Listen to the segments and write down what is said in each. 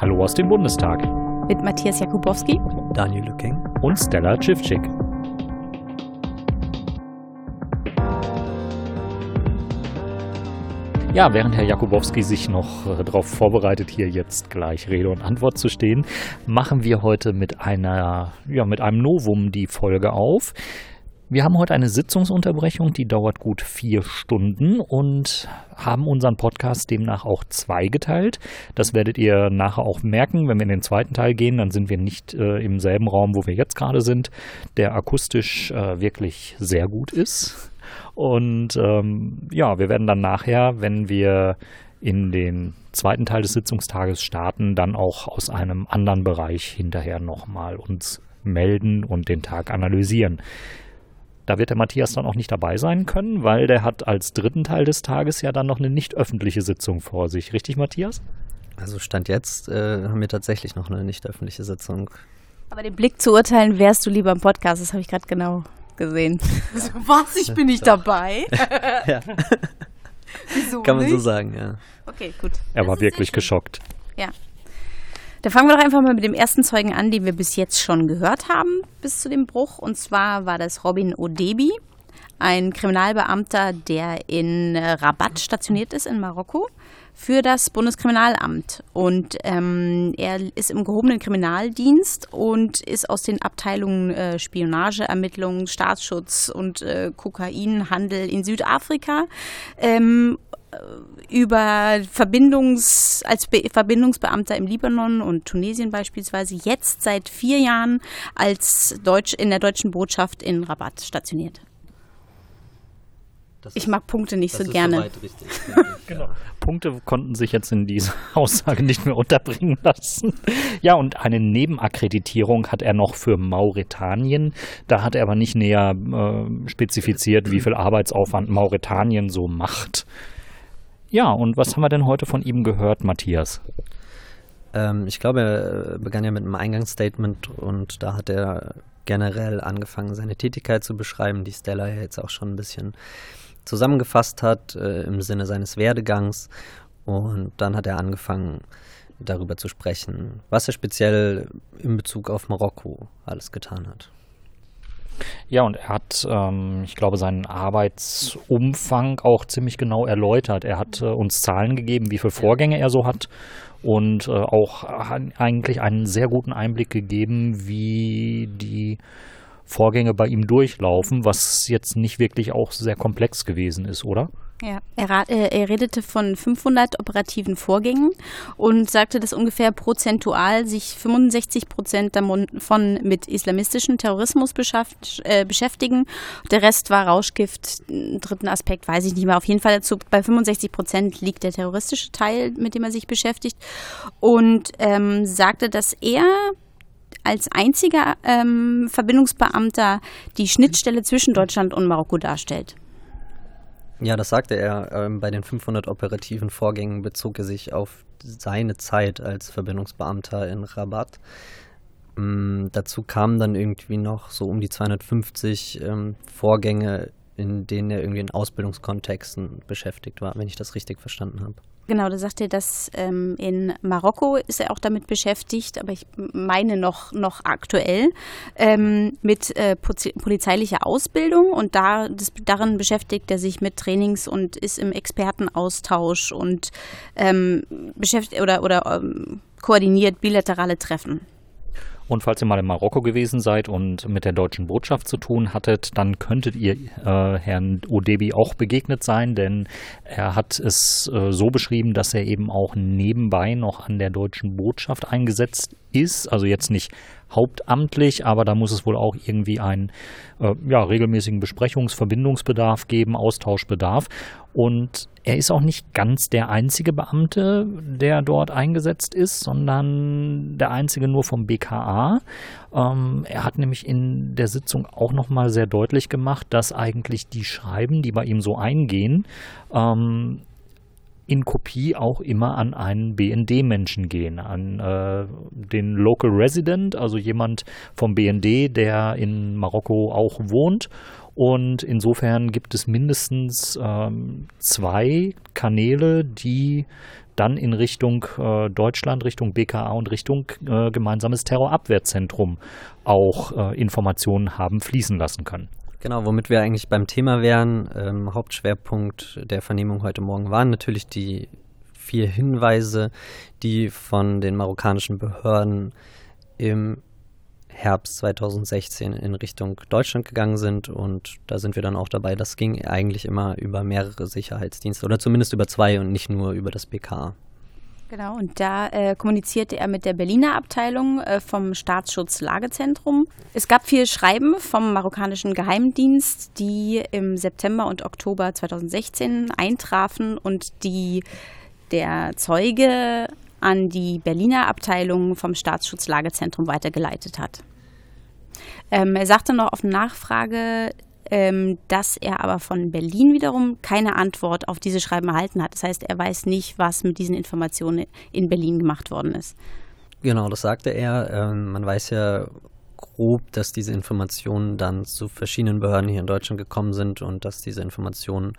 Hallo aus dem Bundestag. Mit Matthias Jakubowski, Daniel Lücking und Stella Tschiffczyk. Ja, während Herr Jakubowski sich noch äh, darauf vorbereitet, hier jetzt gleich Rede und Antwort zu stehen, machen wir heute mit einer, ja, mit einem Novum die Folge auf. Wir haben heute eine Sitzungsunterbrechung, die dauert gut vier Stunden und haben unseren Podcast demnach auch zweigeteilt. Das werdet ihr nachher auch merken, wenn wir in den zweiten Teil gehen, dann sind wir nicht äh, im selben Raum, wo wir jetzt gerade sind, der akustisch äh, wirklich sehr gut ist. Und ähm, ja, wir werden dann nachher, wenn wir in den zweiten Teil des Sitzungstages starten, dann auch aus einem anderen Bereich hinterher nochmal uns melden und den Tag analysieren. Da wird der Matthias dann auch nicht dabei sein können, weil der hat als dritten Teil des Tages ja dann noch eine nicht öffentliche Sitzung vor sich. Richtig, Matthias? Also Stand jetzt äh, haben wir tatsächlich noch eine nicht öffentliche Sitzung. Aber den Blick zu urteilen, wärst du lieber im Podcast, das habe ich gerade genau gesehen. Was? Ich bin nicht dabei? ja. Wieso Kann man nicht? so sagen, ja. Okay, gut. Er Das war wirklich geschockt. Ja. Da fangen wir doch einfach mal mit dem ersten Zeugen an, den wir bis jetzt schon gehört haben, bis zu dem Bruch. Und zwar war das Robin Odebi, ein Kriminalbeamter, der in äh, Rabat stationiert ist, in Marokko, für das Bundeskriminalamt. Und ähm, er ist im gehobenen Kriminaldienst und ist aus den Abteilungen äh, Spionage, Ermittlungen, Staatsschutz und äh, Kokainhandel in Südafrika ähm, über Verbindungs, als Be Verbindungsbeamter im Libanon und Tunesien beispielsweise, jetzt seit vier Jahren als Deutsch, in der deutschen Botschaft in Rabat stationiert. Das Ich ist- mag Punkte nicht das so ist gerne. richtig, Genau. ja. Punkte konnten sich jetzt in dieser Aussage nicht mehr unterbringen lassen. Ja, und eine Nebenakkreditierung hat er noch für Mauretanien. Da hat er aber nicht näher äh, spezifiziert, wie viel Arbeitsaufwand Mauretanien so macht. Ja, und was haben wir denn heute von ihm gehört, Matthias? Ähm, ich glaube, er begann ja mit einem Eingangsstatement und da hat er generell angefangen, seine Tätigkeit zu beschreiben, die Stella ja jetzt auch schon ein bisschen zusammengefasst hat äh, im Sinne seines Werdegangs. Und dann hat er angefangen, darüber zu sprechen, was er speziell in Bezug auf Marokko alles getan hat. Ja, und er hat, ähm, ich glaube, seinen Arbeitsumfang auch ziemlich genau erläutert. Er hat äh, uns Zahlen gegeben, wie viele Vorgänge er so hat und äh, auch eigentlich einen sehr guten Einblick gegeben, wie die Vorgänge bei ihm durchlaufen, was jetzt nicht wirklich auch sehr komplex gewesen ist, oder? Ja, er, äh, er redete von 500 operativen Vorgängen und sagte, dass ungefähr prozentual sich 65 Prozent davon mit islamistischem Terrorismus äh, beschäftigen. Der Rest war Rauschgift. Dritten Aspekt weiß ich nicht mehr. Auf jeden Fall dazu, bei 65 Prozent liegt der terroristische Teil, mit dem er sich beschäftigt. Und ähm, sagte, dass er als einziger ähm, Verbindungsbeamter die Schnittstelle zwischen Deutschland und Marokko darstellt. Ja, das sagte er. Ähm, bei den 500 operativen Vorgängen bezog er sich auf seine Zeit als Verbindungsbeamter in Rabat. Ähm, dazu kamen dann irgendwie noch so um die 250 ähm, Vorgänge, in denen er irgendwie in Ausbildungskontexten beschäftigt war, wenn ich das richtig verstanden habe. Genau, da sagt er, dass ähm, in Marokko ist er auch damit beschäftigt, aber ich meine noch, noch aktuell, ähm, mit äh, polizeilicher Ausbildung und da, das, darin beschäftigt er sich mit Trainings und ist im Expertenaustausch und ähm, beschäftigt oder, oder ähm, koordiniert bilaterale Treffen. Und falls ihr mal in Marokko gewesen seid und mit der deutschen Botschaft zu tun hattet, dann könntet ihr äh, Herrn Odebi auch begegnet sein, denn er hat es äh, so beschrieben, dass er eben auch nebenbei noch an der deutschen Botschaft eingesetzt ist. Also jetzt nicht hauptamtlich, aber da muss es wohl auch irgendwie einen äh, ja, regelmäßigen Besprechungs-, Verbindungsbedarf geben, Austauschbedarf. Und er ist auch nicht ganz der einzige Beamte, der dort eingesetzt ist, sondern der einzige nur vom BKA. Ähm, er hat nämlich in der Sitzung auch nochmal sehr deutlich gemacht, dass eigentlich die Schreiben, die bei ihm so eingehen, ähm, in Kopie auch immer an einen BND-Menschen gehen, an äh, den Local Resident, also jemand vom BND, der in Marokko auch wohnt Und insofern gibt es mindestens ähm, zwei Kanäle, die dann in Richtung äh, Deutschland, Richtung BKA und Richtung äh, gemeinsames Terrorabwehrzentrum auch äh, Informationen haben fließen lassen können. Genau, womit wir eigentlich beim Thema wären. Ähm, Hauptschwerpunkt der Vernehmung heute Morgen waren natürlich die vier Hinweise, die von den marokkanischen Behörden im Herbst 2016 in Richtung Deutschland gegangen sind. Und da sind wir dann auch dabei. Das ging eigentlich immer über mehrere Sicherheitsdienste oder zumindest über zwei und nicht nur über das BKA. Genau, und da äh, kommunizierte er mit der Berliner Abteilung äh, vom Staatsschutz Lagezentrum. Es gab vier Schreiben vom marokkanischen Geheimdienst, die im September und Oktober 2016 eintrafen und die der Zeuge an die Berliner Abteilung vom Staatsschutz Lagezentrum weitergeleitet hat. Ähm, er sagte noch auf Nachfrage, ähm, dass er aber von Berlin wiederum keine Antwort auf diese Schreiben erhalten hat. Das heißt, er weiß nicht, was mit diesen Informationen in Berlin gemacht worden ist. Genau, das sagte er. Ähm, man weiß ja grob, dass diese Informationen dann zu verschiedenen Behörden hier in Deutschland gekommen sind und dass diese Informationen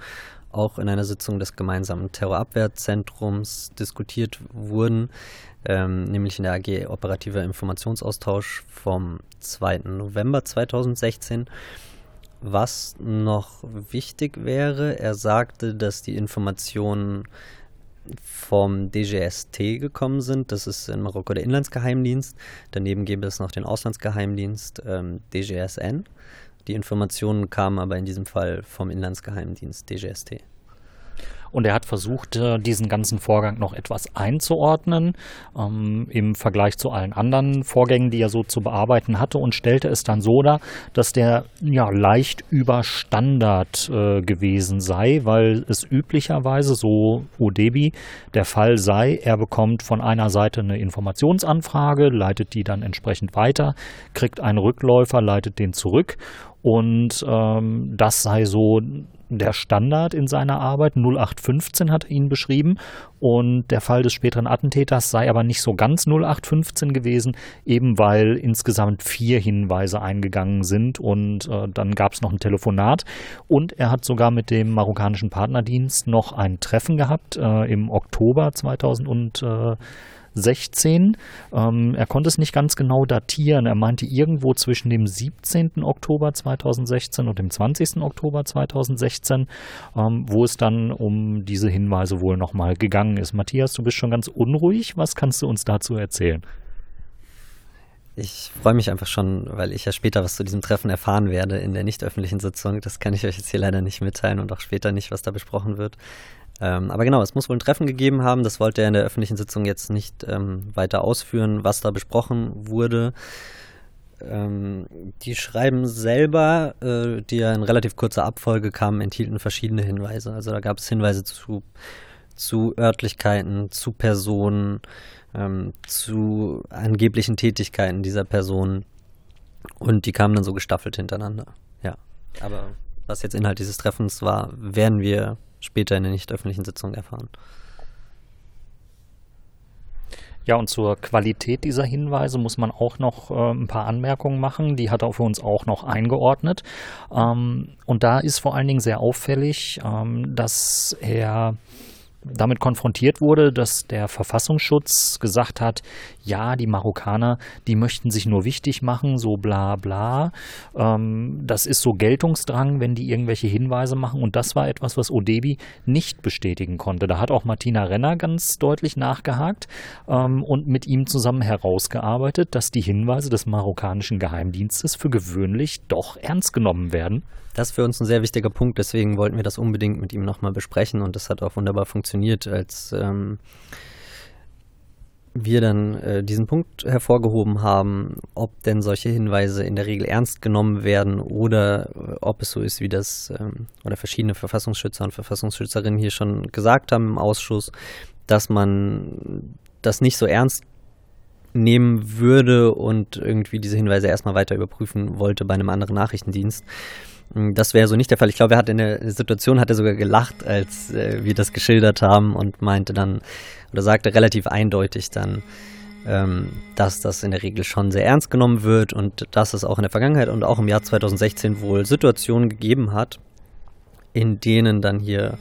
auch in einer Sitzung des gemeinsamen Terrorabwehrzentrums diskutiert wurden, ähm, nämlich in der AG Operativer Informationsaustausch vom 2. November 2016. Was noch wichtig wäre, er sagte, dass die Informationen vom DGST gekommen sind. Das ist in Marokko der Inlandsgeheimdienst. Daneben gäbe es noch den Auslandsgeheimdienst ähm, DGSN. Die Informationen kamen aber in diesem Fall vom Inlandsgeheimdienst DGST. Und er hat versucht, äh, diesen ganzen Vorgang noch etwas einzuordnen ähm, im Vergleich zu allen anderen Vorgängen, die er so zu bearbeiten hatte und stellte es dann so dar, dass der ja leicht über Standard äh, gewesen sei, weil es üblicherweise so Udebi der Fall sei, er bekommt von einer Seite eine Informationsanfrage, leitet die dann entsprechend weiter, kriegt einen Rückläufer, leitet den zurück. Und ähm, das sei so der Standard in seiner Arbeit. 0815 hat er ihn beschrieben. Und der Fall des späteren Attentäters sei aber nicht so ganz 0815 gewesen, eben weil insgesamt vier Hinweise eingegangen sind. Und äh, dann gab es noch ein Telefonat. Und er hat sogar mit dem marokkanischen Partnerdienst noch ein Treffen gehabt äh, im Oktober 2000 16. Ähm, er konnte es nicht ganz genau datieren. Er meinte irgendwo zwischen dem 17. Oktober 2016 und dem 20. Oktober 2016, ähm, wo es dann um diese Hinweise wohl nochmal gegangen ist. Matthias, du bist schon ganz unruhig. Was kannst du uns dazu erzählen? Ich freue mich einfach schon, weil ich ja später was zu diesem Treffen erfahren werde in der nicht öffentlichen Sitzung. Das kann ich euch jetzt hier leider nicht mitteilen und auch später nicht, was da besprochen wird. Ähm, aber genau, es muss wohl ein Treffen gegeben haben. Das wollte er in der öffentlichen Sitzung jetzt nicht ähm, weiter ausführen, was da besprochen wurde. Ähm, die Schreiben selber, äh, die ja in relativ kurzer Abfolge kamen, enthielten verschiedene Hinweise. Also da gab es Hinweise zu, zu Örtlichkeiten, zu Personen, ähm, zu angeblichen Tätigkeiten dieser Personen. Und die kamen dann so gestaffelt hintereinander. Ja. Aber was jetzt Inhalt dieses Treffens war, werden wir später in der nicht öffentlichen Sitzung erfahren. Ja, und zur Qualität dieser Hinweise muss man auch noch äh, ein paar Anmerkungen machen. Die hat er für uns auch noch eingeordnet. Ähm, und da ist vor allen Dingen sehr auffällig, ähm, dass er damit konfrontiert wurde, dass der Verfassungsschutz gesagt hat, ja, die Marokkaner, die möchten sich nur wichtig machen, so bla bla. Ähm, das ist so Geltungsdrang, wenn die irgendwelche Hinweise machen. Und das war etwas, was Odebi nicht bestätigen konnte. Da hat auch Martina Renner ganz deutlich nachgehakt ähm, und mit ihm zusammen herausgearbeitet, dass die Hinweise des marokkanischen Geheimdienstes für gewöhnlich doch ernst genommen werden. Das ist für uns ein sehr wichtiger Punkt, deswegen wollten wir das unbedingt mit ihm nochmal besprechen und das hat auch wunderbar funktioniert, als ähm, wir dann äh, diesen Punkt hervorgehoben haben, ob denn solche Hinweise in der Regel ernst genommen werden oder äh, ob es so ist, wie das ähm, oder verschiedene Verfassungsschützer und Verfassungsschützerinnen hier schon gesagt haben im Ausschuss, dass man das nicht so ernst nehmen würde und irgendwie diese Hinweise erstmal weiter überprüfen wollte bei einem anderen Nachrichtendienst. Hm, das wäre so nicht der Fall. Ich glaube, er hat in der Situation hat er sogar gelacht, als äh, wir das geschildert haben und meinte dann oder sagte relativ eindeutig dann, ähm, dass das in der Regel schon sehr ernst genommen wird und dass es auch in der Vergangenheit und auch im Jahr 2016 wohl Situationen gegeben hat, in denen dann hier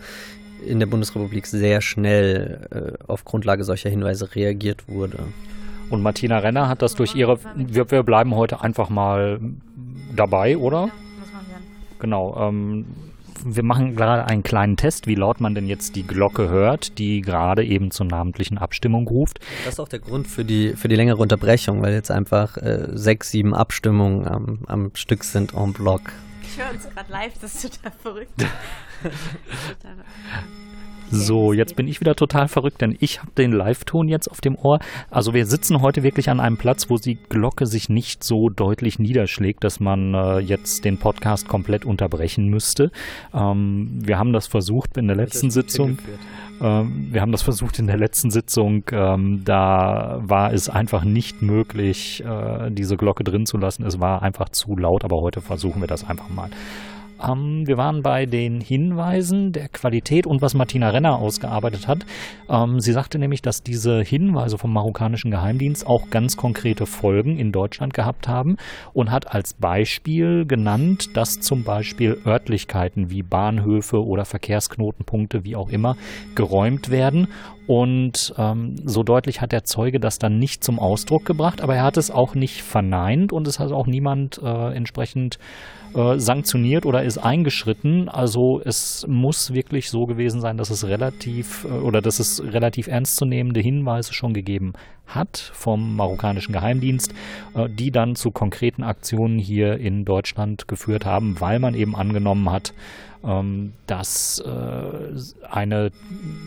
in der Bundesrepublik sehr schnell äh, auf Grundlage solcher Hinweise reagiert wurde. Und Martina Renner hat das durch ihre. Wir, wir bleiben heute einfach mal dabei, oder? Genau. Ähm, wir machen gerade einen kleinen Test, wie laut man denn jetzt die Glocke hört, die gerade eben zur namentlichen Abstimmung ruft. Das ist auch der Grund für die, für die längere Unterbrechung, weil jetzt einfach äh, sechs, sieben Abstimmungen am, am Stück sind en bloc. Ich höre uns gerade live, das ist total verrückt. so, jetzt bin ich wieder total verrückt, denn ich habe den Live-Ton jetzt auf dem Ohr. Also wir sitzen heute wirklich an einem Platz, wo die Glocke sich nicht so deutlich niederschlägt, dass man äh, jetzt den Podcast komplett unterbrechen müsste. Ähm, wir haben das versucht in der letzten Sitzung. Ähm, wir haben das versucht in der letzten Sitzung. Ähm, da war es einfach nicht möglich, äh, diese Glocke drin zu lassen. Es war einfach zu laut, aber heute versuchen wir das einfach mal. Ähm, wir waren bei den Hinweisen der Qualität und was Martina Renner ausgearbeitet hat. Ähm, sie sagte nämlich, dass diese Hinweise vom marokkanischen Geheimdienst auch ganz konkrete Folgen in Deutschland gehabt haben und hat als Beispiel genannt, dass zum Beispiel Örtlichkeiten wie Bahnhöfe oder Verkehrsknotenpunkte, wie auch immer, geräumt werden und ähm, so deutlich hat der Zeuge das dann nicht zum Ausdruck gebracht, aber er hat es auch nicht verneint und es hat auch niemand äh, entsprechend äh, sanktioniert oder ist eingeschritten. Also es muss wirklich so gewesen sein, dass es relativ äh, oder dass es relativ ernstzunehmende Hinweise schon gegeben hat vom marokkanischen Geheimdienst, äh, die dann zu konkreten Aktionen hier in Deutschland geführt haben, weil man eben angenommen hat, ähm, dass äh, eine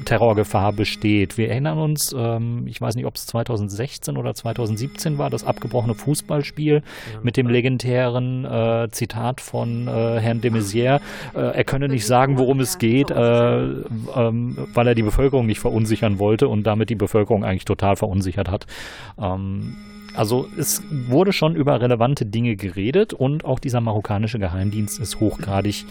Terrorgefahr besteht. Wir erinnern uns, ähm, ich weiß nicht, ob es 2016 oder 2017 war, das abgebrochene Fußballspiel ja, mit dem legendären äh, Zitat von äh, Herrn de Maizière, äh, er könne nicht sagen, worum es geht, äh, ähm, weil er die Bevölkerung nicht verunsichern wollte und damit die Bevölkerung eigentlich total verunsichert hat. Ähm, also es wurde schon über relevante Dinge geredet und auch dieser marokkanische Geheimdienst ist hochgradig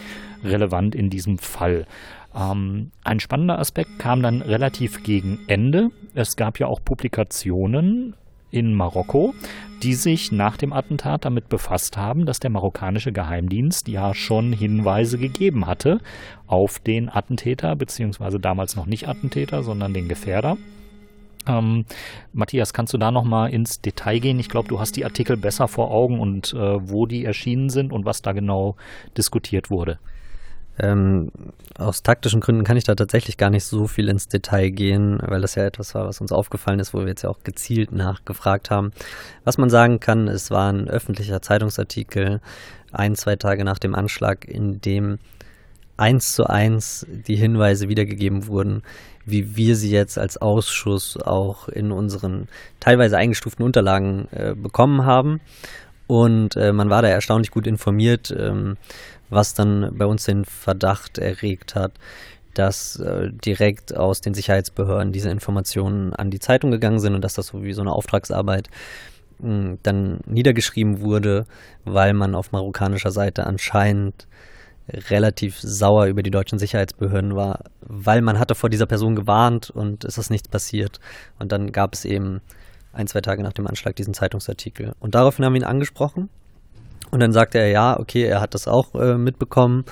relevant in diesem Fall. Ähm, ein spannender Aspekt kam dann relativ gegen Ende. Es gab ja auch Publikationen in Marokko, die sich nach dem Attentat damit befasst haben, dass der marokkanische Geheimdienst ja schon Hinweise gegeben hatte auf den Attentäter, beziehungsweise damals noch nicht Attentäter, sondern den Gefährder. Ähm, Matthias, kannst du da nochmal ins Detail gehen? Ich glaube, du hast die Artikel besser vor Augen und äh, wo die erschienen sind und was da genau diskutiert wurde. Ähm, aus taktischen Gründen kann ich da tatsächlich gar nicht so viel ins Detail gehen, weil das ja etwas war, was uns aufgefallen ist, wo wir jetzt ja auch gezielt nachgefragt haben. Was man sagen kann, es war ein öffentlicher Zeitungsartikel ein, zwei Tage nach dem Anschlag, in dem eins zu eins die Hinweise wiedergegeben wurden, wie wir sie jetzt als Ausschuss auch in unseren teilweise eingestuften Unterlagen äh, bekommen haben. Und äh, man war da erstaunlich gut informiert, ähm, was dann bei uns den Verdacht erregt hat, dass äh, direkt aus den Sicherheitsbehörden diese Informationen an die Zeitung gegangen sind und dass das so wie so eine Auftragsarbeit mh, hm, dann niedergeschrieben wurde, weil man auf marokkanischer Seite anscheinend relativ sauer über die deutschen Sicherheitsbehörden war, weil man hatte vor dieser Person gewarnt und es ist nichts passiert. Und dann gab es eben ein, zwei Tage nach dem Anschlag diesen Zeitungsartikel. Und daraufhin haben wir ihn angesprochen. Und dann sagte er, ja, okay, er hat das auch äh, mitbekommen.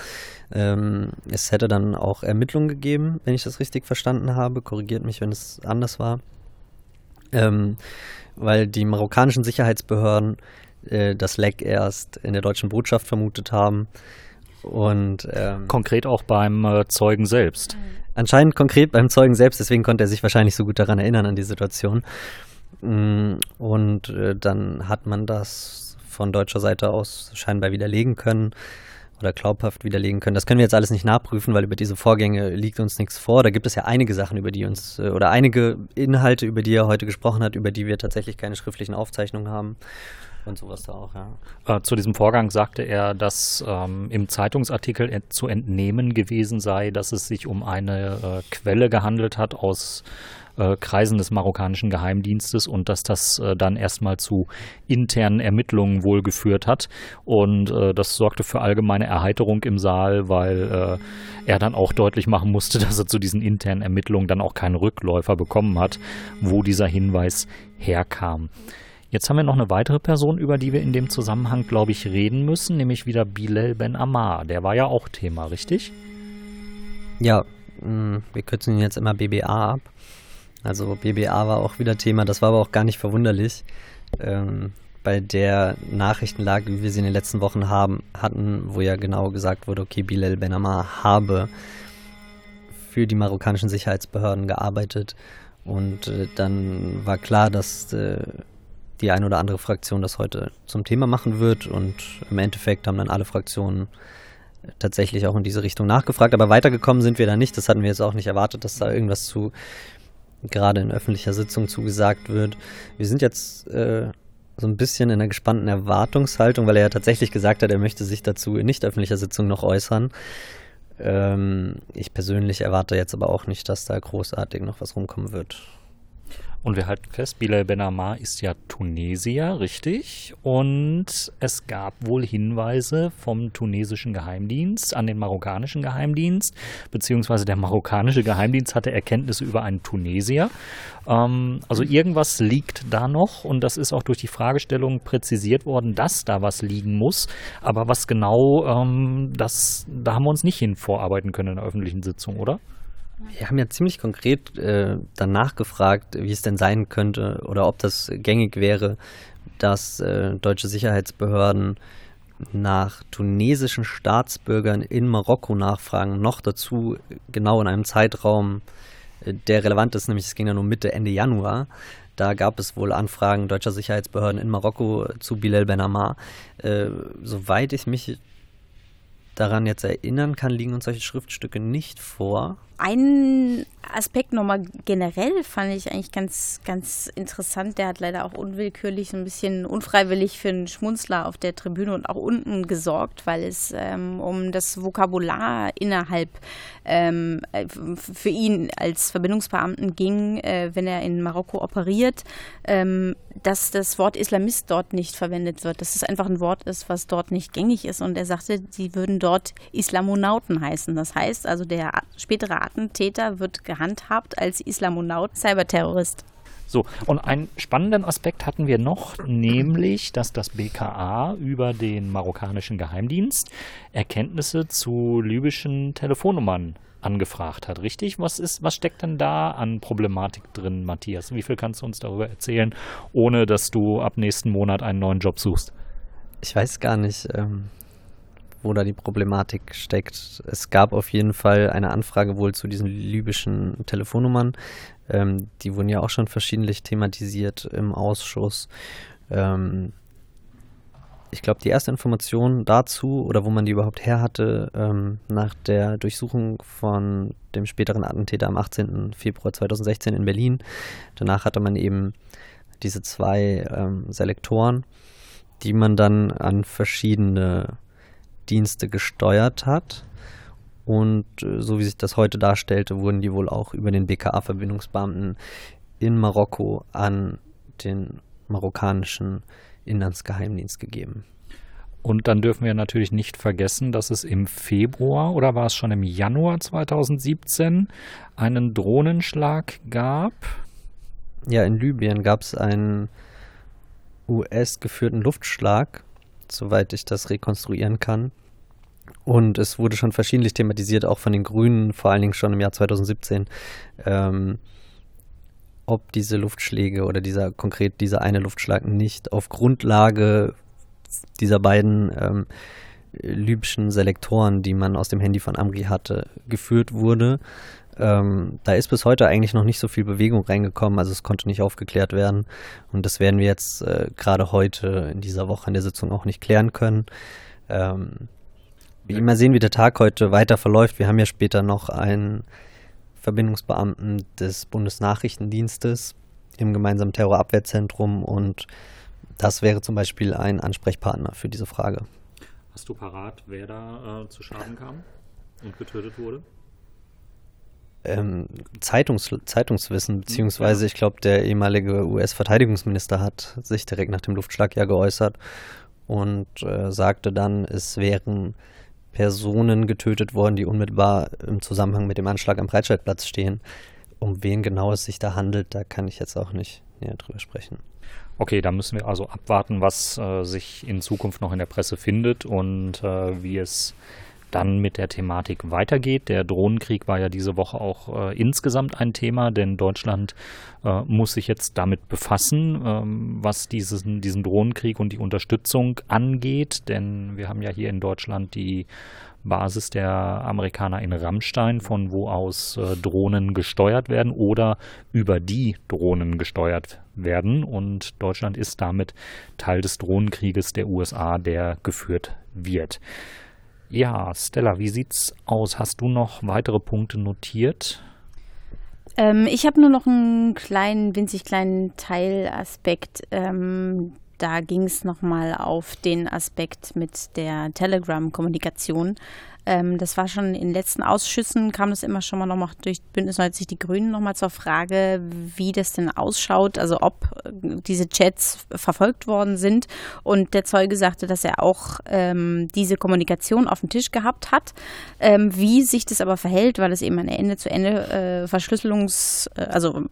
Ähm, es hätte dann auch Ermittlungen gegeben, wenn ich das richtig verstanden habe. Korrigiert mich, wenn es anders war. Ähm, weil die marokkanischen Sicherheitsbehörden äh, das Leck erst in der deutschen Botschaft vermutet haben und ähm, konkret auch beim äh, Zeugen selbst. Anscheinend konkret beim Zeugen selbst, deswegen konnte er sich wahrscheinlich so gut daran erinnern an die Situation. Mm, und äh, dann hat man das von deutscher Seite aus scheinbar widerlegen können oder glaubhaft widerlegen können. Das können wir jetzt alles nicht nachprüfen, weil über diese Vorgänge liegt uns nichts vor. Da gibt es ja einige Sachen, über die uns äh, oder einige Inhalte, über die er heute gesprochen hat, über die wir tatsächlich keine schriftlichen Aufzeichnungen haben. Und sowas da auch, ja. Äh, zu diesem Vorgang sagte er, dass ähm, im Zeitungsartikel zu entnehmen gewesen sei, dass es sich um eine äh, Quelle gehandelt hat aus äh, Kreisen des marokkanischen Geheimdienstes und dass das äh, dann erstmal zu internen Ermittlungen wohl geführt hat. Und äh, das sorgte für allgemeine Erheiterung im Saal, weil äh, er dann auch deutlich machen musste, dass er zu diesen internen Ermittlungen dann auch keinen Rückläufer bekommen hat, wo dieser Hinweis herkam. Jetzt haben wir noch eine weitere Person, über die wir in dem Zusammenhang, glaube ich, reden müssen, nämlich wieder Bilal Ben Ammar. Der war ja auch Thema, richtig? Ja, mh, wir kürzen ihn jetzt immer BBA ab. Also BBA war auch wieder Thema, das war aber auch gar nicht verwunderlich. Ähm, bei der Nachrichtenlage, wie wir sie in den letzten Wochen haben, hatten, wo ja genau gesagt wurde, okay, Bilal Ben Ammar habe für die marokkanischen Sicherheitsbehörden gearbeitet. Und äh, dann war klar, dass äh, die eine oder andere Fraktion das heute zum Thema machen wird. Und im Endeffekt haben dann alle Fraktionen tatsächlich auch in diese Richtung nachgefragt. Aber weitergekommen sind wir da nicht. Das hatten wir jetzt auch nicht erwartet, dass da irgendwas zu gerade in öffentlicher Sitzung zugesagt wird. Wir sind jetzt äh, so ein bisschen in einer gespannten Erwartungshaltung, weil er ja tatsächlich gesagt hat, er möchte sich dazu in nicht öffentlicher Sitzung noch äußern. Ähm, ich persönlich erwarte jetzt aber auch nicht, dass da großartig noch was rumkommen wird. Und wir halten fest, Bilal Benamar ist ja Tunesier, richtig? Und es gab wohl Hinweise vom tunesischen Geheimdienst an den marokkanischen Geheimdienst, beziehungsweise der marokkanische Geheimdienst hatte Erkenntnisse über einen Tunesier. Ähm, also irgendwas liegt da noch und das ist auch durch die Fragestellung präzisiert worden, dass da was liegen muss. Aber was genau, ähm, das, da haben wir uns nicht hin vorarbeiten können in der öffentlichen Sitzung, oder? Wir haben ja ziemlich konkret äh, danach gefragt, wie es denn sein könnte oder ob das gängig wäre, dass äh, deutsche Sicherheitsbehörden nach tunesischen Staatsbürgern in Marokko nachfragen, noch dazu genau in einem Zeitraum, äh, der relevant ist, nämlich es ging ja nur Mitte, Ende Januar. Da gab es wohl Anfragen deutscher Sicherheitsbehörden in Marokko zu Bilal Ben Ammar. Äh, soweit ich mich daran jetzt erinnern kann, liegen uns solche Schriftstücke nicht vor. Ein Aspekt nochmal generell fand ich eigentlich ganz, ganz interessant. Der hat leider auch unwillkürlich so ein bisschen unfreiwillig für einen Schmunzler auf der Tribüne und auch unten gesorgt, weil es ähm, um das Vokabular innerhalb ähm, für ihn als Verbindungsbeamten ging, äh, wenn er in Marokko operiert, ähm, dass das Wort Islamist dort nicht verwendet wird, dass es einfach ein Wort ist, was dort nicht gängig ist. Und er sagte, sie würden dort Islamonauten heißen. Das heißt also, der spätere Attentäter wird gehandhabt als Islamonaut, Cyberterrorist. So, und einen spannenden Aspekt hatten wir noch, nämlich, dass das BKA über den marokkanischen Geheimdienst Erkenntnisse zu libyschen Telefonnummern angefragt hat, richtig? Was ist, was steckt denn da an Problematik drin, Matthias? Wie viel kannst du uns darüber erzählen, ohne dass du ab nächsten Monat einen neuen Job suchst? Ich weiß gar nicht. Ähm wo da die Problematik steckt. Es gab auf jeden Fall eine Anfrage wohl zu diesen libyschen Telefonnummern. Ähm, die wurden ja auch schon verschiedentlich thematisiert im Ausschuss. Ähm, ich glaube, die erste Information dazu oder wo man die überhaupt her hatte, ähm, nach der Durchsuchung von dem späteren Attentäter am 18. Februar 2016 in Berlin. Danach hatte man eben diese zwei ähm, Selektoren, die man dann an verschiedene Dienste gesteuert hat. Und äh, so wie sich das heute darstellte, wurden die wohl auch über den BKA-Verbindungsbeamten in Marokko an den marokkanischen Inlandsgeheimdienst gegeben. Und dann dürfen wir natürlich nicht vergessen, dass es im Februar oder war es schon im Januar 2017 einen Drohnenschlag gab. Ja, in Libyen gab es einen US-geführten Luftschlag, soweit ich das rekonstruieren kann. Und es wurde schon verschiedentlich thematisiert, auch von den Grünen, vor allen Dingen schon im Jahr 2017, ähm, ob diese Luftschläge oder dieser konkret dieser eine Luftschlag nicht auf Grundlage dieser beiden ähm, libyschen Selektoren, die man aus dem Handy von Amri hatte, geführt wurde. Ähm, da ist bis heute eigentlich noch nicht so viel Bewegung reingekommen, also es konnte nicht aufgeklärt werden. Und das werden wir jetzt äh, gerade heute in dieser Woche in der Sitzung auch nicht klären können. Ähm, mal sehen, wie der Tag heute weiter verläuft. Wir haben ja später noch einen Verbindungsbeamten des Bundesnachrichtendienstes im gemeinsamen Terrorabwehrzentrum und das wäre zum Beispiel ein Ansprechpartner für diese Frage. Hast du parat, wer da äh, zu Schaden kam und getötet wurde? Ähm, Zeitungs Zeitungswissen, beziehungsweise ich glaube, der ehemalige US-Verteidigungsminister hat sich direkt nach dem Luftschlag ja geäußert und äh, sagte dann, es wären Personen getötet worden, die unmittelbar im Zusammenhang mit dem Anschlag am Breitscheidplatz stehen. Um wen genau es sich da handelt, da kann ich jetzt auch nicht näher drüber sprechen. Okay, da müssen wir also abwarten, was äh, sich in Zukunft noch in der Presse findet und äh, wie es dann mit der Thematik weitergeht. Der Drohnenkrieg war ja diese Woche auch äh, insgesamt ein Thema, denn Deutschland äh, muss sich jetzt damit befassen, ähm, was diesen, diesen Drohnenkrieg und die Unterstützung angeht. Denn wir haben ja hier in Deutschland die Basis der Amerikaner in Rammstein, von wo aus äh, Drohnen gesteuert werden oder über die Drohnen gesteuert werden. Und Deutschland ist damit Teil des Drohnenkrieges der USA, der geführt wird. Ja, Stella, wie sieht's aus? Hast du noch weitere Punkte notiert? Ähm, ich habe nur noch einen kleinen, winzig kleinen Teilaspekt. Ähm, da ging es nochmal auf den Aspekt mit der Telegram-Kommunikation. Ähm, das war schon in letzten Ausschüssen, kam das immer schon mal nochmal durch Bündnis 90 Die Grünen nochmal zur Frage, wie das denn ausschaut, also ob äh, diese Chats verfolgt worden sind. Und der Zeuge sagte, dass er auch ähm, diese Kommunikation auf dem Tisch gehabt hat. Ähm, wie sich das aber verhält, weil es eben eine Ende-zu-Ende äh, äh, also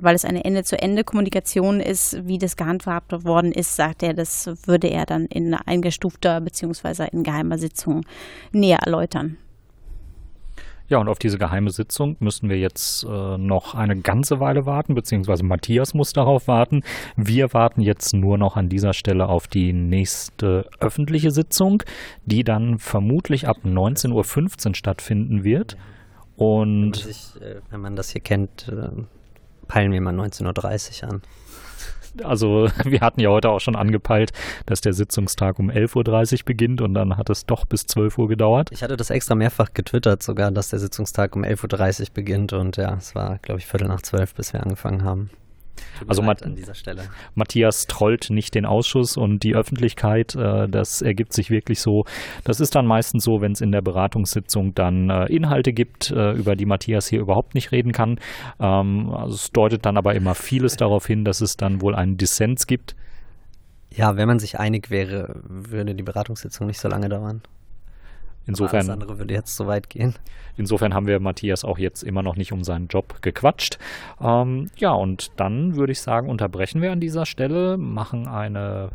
weil es eine Ende-zu-Ende-Kommunikation ist, wie das gehandhabt worden ist, sagt er, das würde er dann in eingestufter bzw. in geheimer Sitzung näher erläutern. Ja, und auf diese geheime Sitzung müssen wir jetzt äh, noch eine ganze Weile warten, beziehungsweise Matthias muss darauf warten. Wir warten jetzt nur noch an dieser Stelle auf die nächste öffentliche Sitzung, die dann vermutlich ab 19.15 Uhr stattfinden wird. Und wenn man, sich, äh, wenn man das hier kennt, äh, peilen wir mal 19.30 Uhr an. Also wir hatten ja heute auch schon angepeilt, dass der Sitzungstag um 11.30 Uhr beginnt und dann hat es doch bis 12 Uhr gedauert. Ich hatte das extra mehrfach getwittert sogar, dass der Sitzungstag um 11.30 Uhr beginnt und ja, es war, glaube ich, Viertel nach zwölf, bis wir angefangen haben also Matt Matthias trollt nicht den Ausschuss und die Öffentlichkeit. Äh, das ergibt sich wirklich so. Das ist dann meistens so, wenn es in der Beratungssitzung dann äh, Inhalte gibt, äh, über die Matthias hier überhaupt nicht reden kann. Ähm, also es deutet dann aber immer vieles darauf hin, dass es dann wohl einen Dissens gibt. Ja, wenn man sich einig wäre, würde die Beratungssitzung nicht so lange dauern. Insofern, Alles andere würde jetzt so weit gehen. Insofern haben wir Matthias auch jetzt immer noch nicht um seinen Job gequatscht. Ähm, ja, und dann würde ich sagen, unterbrechen wir an dieser Stelle, machen eine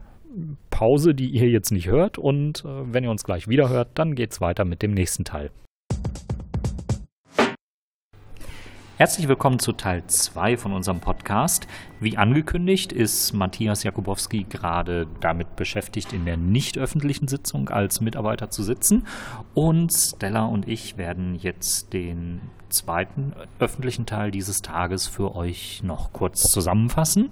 Pause, die ihr jetzt nicht hört. Und äh, wenn ihr uns gleich wieder hört, dann geht es weiter mit dem nächsten Teil. Herzlich willkommen zu Teil 2 von unserem Podcast. Wie angekündigt ist Matthias Jakubowski gerade damit beschäftigt, in der nicht öffentlichen Sitzung als Mitarbeiter zu sitzen. Und Stella und ich werden jetzt den zweiten öffentlichen Teil dieses Tages für euch noch kurz zusammenfassen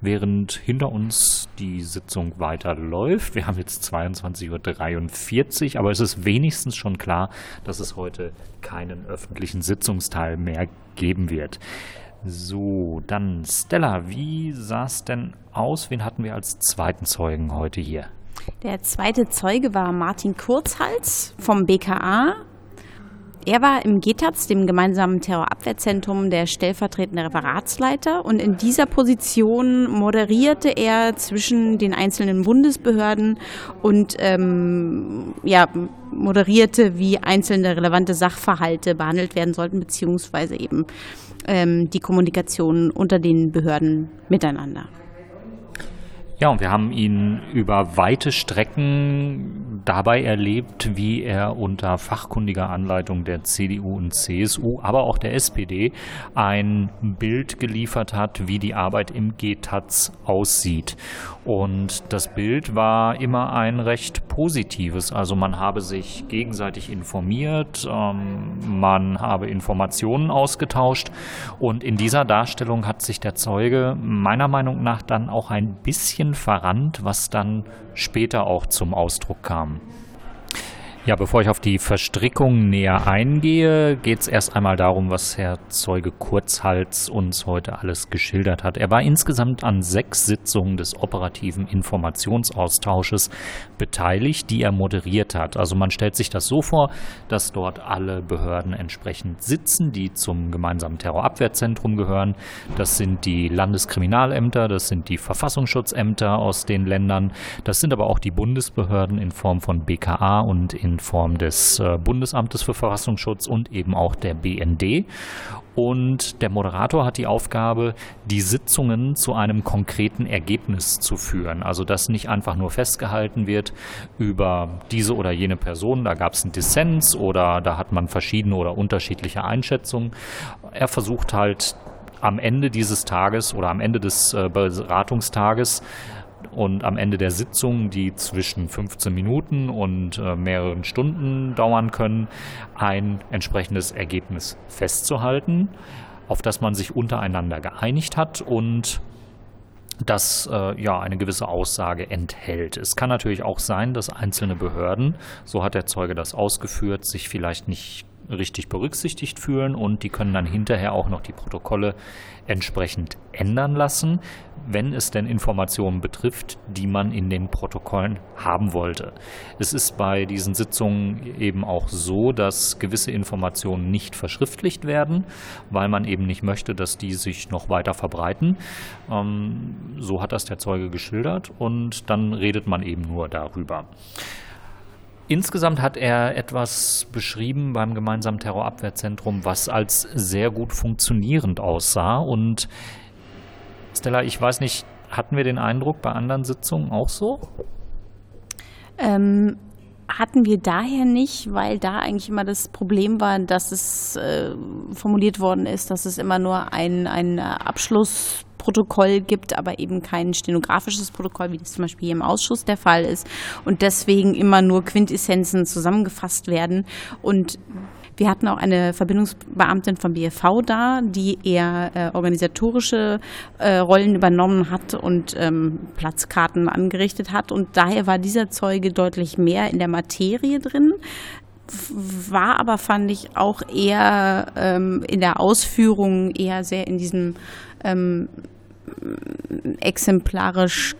während hinter uns die Sitzung weiterläuft. Wir haben jetzt 22.43 Uhr, aber es ist wenigstens schon klar, dass es heute keinen öffentlichen Sitzungsteil mehr geben wird. So, dann Stella, wie sah es denn aus? Wen hatten wir als zweiten Zeugen heute hier? Der zweite Zeuge war Martin Kurzhals vom BKA. Er war im GETAZ, dem gemeinsamen Terrorabwehrzentrum, der stellvertretende Referatsleiter und in dieser Position moderierte er zwischen den einzelnen Bundesbehörden und ähm, ja, moderierte, wie einzelne relevante Sachverhalte behandelt werden sollten, beziehungsweise eben ähm, die Kommunikation unter den Behörden miteinander. Ja, und wir haben ihn über weite Strecken dabei erlebt, wie er unter fachkundiger Anleitung der CDU und CSU, aber auch der SPD ein Bild geliefert hat, wie die Arbeit im GTAZ aussieht. Und das Bild war immer ein recht positives. Also man habe sich gegenseitig informiert, ähm, man habe Informationen ausgetauscht und in dieser Darstellung hat sich der Zeuge meiner Meinung nach dann auch ein bisschen verrannt, was dann später auch zum Ausdruck kam. Ja, bevor ich auf die Verstrickung näher eingehe, geht es erst einmal darum, was Herr Zeuge Kurzhals uns heute alles geschildert hat. Er war insgesamt an sechs Sitzungen des operativen Informationsaustausches beteiligt, die er moderiert hat. Also man stellt sich das so vor, dass dort alle Behörden entsprechend sitzen, die zum gemeinsamen Terrorabwehrzentrum gehören. Das sind die Landeskriminalämter, das sind die Verfassungsschutzämter aus den Ländern, das sind aber auch die Bundesbehörden in Form von BKA und in Form des äh, Bundesamtes für Verfassungsschutz und eben auch der BND. Und der Moderator hat die Aufgabe, die Sitzungen zu einem konkreten Ergebnis zu führen. Also dass nicht einfach nur festgehalten wird über diese oder jene Person, da gab es einen Dissens oder da hat man verschiedene oder unterschiedliche Einschätzungen. Er versucht halt am Ende dieses Tages oder am Ende des äh, Beratungstages und am Ende der Sitzung, die zwischen 15 Minuten und äh, mehreren Stunden dauern können, ein entsprechendes Ergebnis festzuhalten, auf das man sich untereinander geeinigt hat und das äh, ja eine gewisse Aussage enthält. Es kann natürlich auch sein, dass einzelne Behörden, so hat der Zeuge das ausgeführt, sich vielleicht nicht richtig berücksichtigt fühlen und die können dann hinterher auch noch die Protokolle entsprechend ändern lassen, wenn es denn Informationen betrifft, die man in den Protokollen haben wollte. Es ist bei diesen Sitzungen eben auch so, dass gewisse Informationen nicht verschriftlicht werden, weil man eben nicht möchte, dass die sich noch weiter verbreiten. Ähm, so hat das der Zeuge geschildert und dann redet man eben nur darüber. Insgesamt hat er etwas beschrieben beim gemeinsamen Terrorabwehrzentrum, was als sehr gut funktionierend aussah. Und Stella, ich weiß nicht, hatten wir den Eindruck bei anderen Sitzungen auch so? Ähm, hatten wir daher nicht, weil da eigentlich immer das Problem war, dass es äh, formuliert worden ist, dass es immer nur ein, ein Abschluss gibt, aber eben kein stenografisches Protokoll, wie das zum Beispiel hier im Ausschuss der Fall ist. Und deswegen immer nur Quintessenzen zusammengefasst werden. Und wir hatten auch eine Verbindungsbeamtin vom BFV da, die eher äh, organisatorische äh, Rollen übernommen hat und ähm, Platzkarten angerichtet hat. Und daher war dieser Zeuge deutlich mehr in der Materie drin war aber, fand ich, auch eher ähm, in der Ausführung eher sehr in diesem ähm, exemplarisch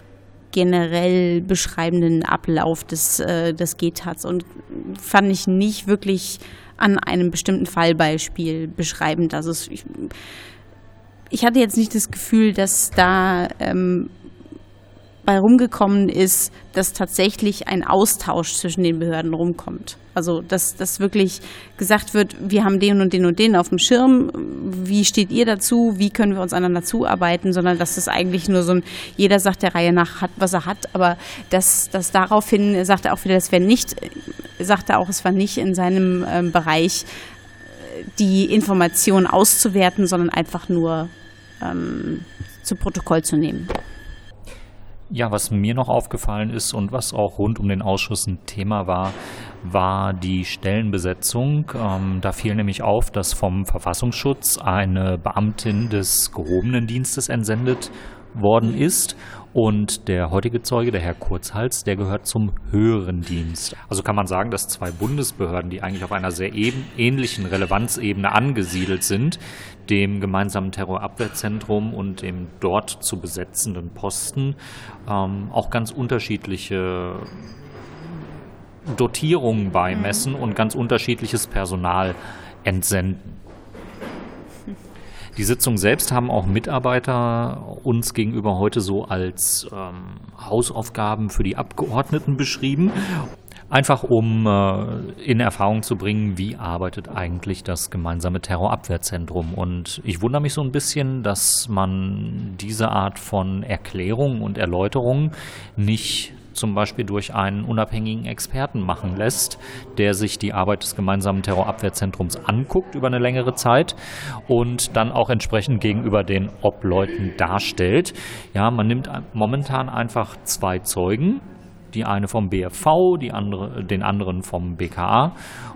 generell beschreibenden Ablauf des, äh, des GTATs und fand ich nicht wirklich an einem bestimmten Fallbeispiel beschreibend. Also ich, ich, hatte jetzt nicht das Gefühl, dass da ähm, bei rumgekommen ist, dass tatsächlich ein Austausch zwischen den Behörden rumkommt. Also dass, dass wirklich gesagt wird, wir haben den und den und den auf dem Schirm, wie steht ihr dazu, wie können wir uns einander zuarbeiten, sondern dass das eigentlich nur so ein, jeder sagt der Reihe nach hat, was er hat, aber dass das daraufhin, sagt er auch wieder, das wäre nicht, sagt er auch, es war nicht in seinem ähm, Bereich, die Information auszuwerten, sondern einfach nur ähm, zu Protokoll zu nehmen. Ja, was mir noch aufgefallen ist und was auch rund um den Ausschuss ein Thema war, war die Stellenbesetzung. Ähm, da fiel nämlich auf, dass vom Verfassungsschutz eine Beamtin des gehobenen Dienstes entsendet worden ist und der heutige Zeuge, der Herr Kurzhals, der gehört zum höheren Dienst. Also kann man sagen, dass zwei Bundesbehörden, die eigentlich auf einer sehr ähnlichen Relevanzebene angesiedelt sind, dem gemeinsamen Terrorabwehrzentrum und dem dort zu besetzenden Posten, ähm, auch ganz unterschiedliche Dotierungen beimessen mhm. und ganz unterschiedliches Personal entsenden. Die Sitzung selbst haben auch Mitarbeiter uns gegenüber heute so als ähm, Hausaufgaben für die Abgeordneten beschrieben. Einfach um äh, in Erfahrung zu bringen, wie arbeitet eigentlich das gemeinsame Terrorabwehrzentrum. Und ich wundere mich so ein bisschen, dass man diese Art von Erklärung und Erläuterung nicht zum Beispiel durch einen unabhängigen Experten machen lässt, der sich die Arbeit des gemeinsamen Terrorabwehrzentrums anguckt über eine längere Zeit und dann auch entsprechend gegenüber den Obleuten darstellt. Ja, man nimmt momentan einfach zwei Zeugen, die eine vom BFV, die andere, den anderen vom BKA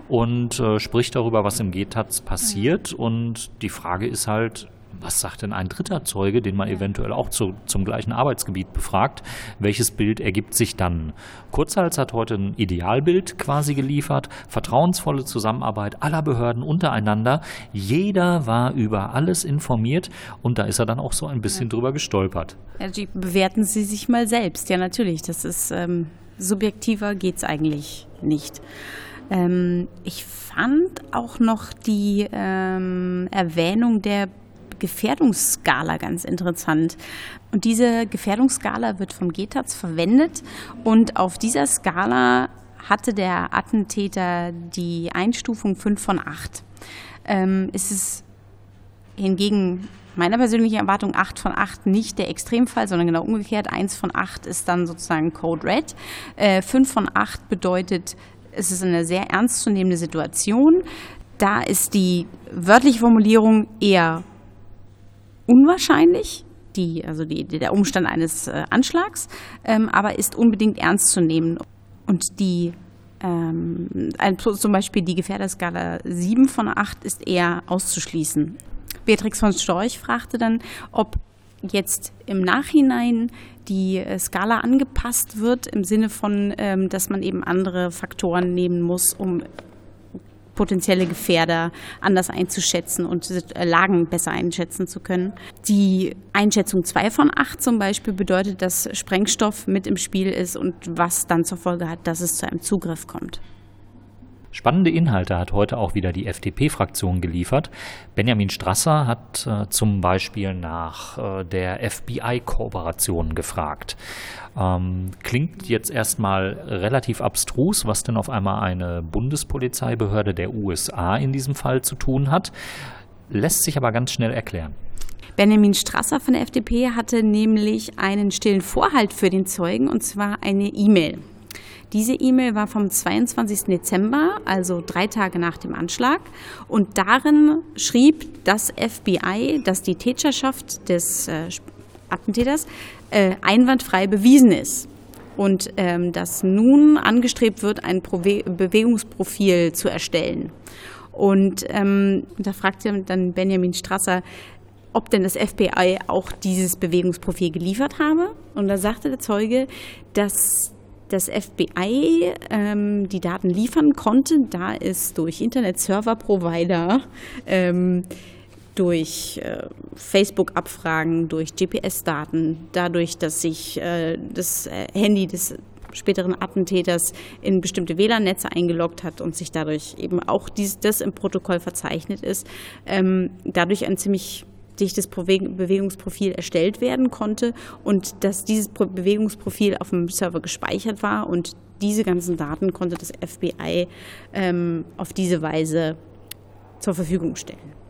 und äh, spricht darüber, was im GTAZ passiert. Und die Frage ist halt, was sagt denn ein dritter Zeuge, den man eventuell auch zu, zum gleichen Arbeitsgebiet befragt? Welches Bild ergibt sich dann? Kurzhals hat heute ein Idealbild quasi geliefert, vertrauensvolle Zusammenarbeit aller Behörden untereinander. Jeder war über alles informiert und da ist er dann auch so ein bisschen ja. drüber gestolpert. Ja, bewerten Sie sich mal selbst. Ja, natürlich. Das ist ähm, subjektiver geht es eigentlich nicht. Ähm, ich fand auch noch die ähm, Erwähnung der Gefährdungsskala ganz interessant. Und diese Gefährdungsskala wird vom GTAZ verwendet und auf dieser Skala hatte der Attentäter die Einstufung 5 von 8. Ähm, ist es hingegen meiner persönlichen Erwartung 8 von 8 nicht der Extremfall, sondern genau umgekehrt. 1 von 8 ist dann sozusagen Code Red. Äh, 5 von 8 bedeutet, es ist eine sehr ernstzunehmende Situation. Da ist die wörtliche Formulierung eher unwahrscheinlich, die, also die, der Umstand eines äh, Anschlags, ähm, aber ist unbedingt ernst zu nehmen. Und die ähm, ein, zum Beispiel die Gefährderskala 7 von 8 ist eher auszuschließen. Beatrix von Storch fragte dann, ob jetzt im Nachhinein die äh, Skala angepasst wird, im Sinne von, ähm, dass man eben andere Faktoren nehmen muss, um potenzielle Gefährder anders einzuschätzen und äh, Lagen besser einschätzen zu können. Die Einschätzung 2 von 8 zum Beispiel bedeutet, dass Sprengstoff mit im Spiel ist und was dann zur Folge hat, dass es zu einem Zugriff kommt. Spannende Inhalte hat heute auch wieder die FDP-Fraktion geliefert. Benjamin Strasser hat äh, zum Beispiel nach äh, der FBI-Kooperation gefragt. Ähm, klingt jetzt erstmal relativ abstrus, was denn auf einmal eine Bundespolizeibehörde der USA in diesem Fall zu tun hat, lässt sich aber ganz schnell erklären. Benjamin Strasser von der FDP hatte nämlich einen stillen Vorhalt für den Zeugen, und zwar eine E-Mail. Diese E-Mail war vom 22. Dezember, also drei Tage nach dem Anschlag. Und darin schrieb das FBI, dass die Täterschaft des äh, Attentäters äh, einwandfrei bewiesen ist. Und ähm, dass nun angestrebt wird, ein Prowe Bewegungsprofil zu erstellen. Und ähm, da fragte dann Benjamin Strasser, ob denn das FBI auch dieses Bewegungsprofil geliefert habe. Und da sagte der Zeuge, dass das FBI ähm, die Daten liefern konnte, da es durch Internet-Server-Provider, ähm, durch äh, Facebook-Abfragen, durch GPS-Daten, dadurch, dass sich äh, das äh, Handy des späteren Attentäters in bestimmte WLAN-Netze eingeloggt hat und sich dadurch eben auch dies, das im Protokoll verzeichnet ist, ähm, dadurch ein ziemlich dichtes Bewegungsprofil erstellt werden konnte und dass dieses Bewegungsprofil auf dem Server gespeichert war und diese ganzen Daten konnte das FBI ähm, auf diese Weise zur Verfügung stellen.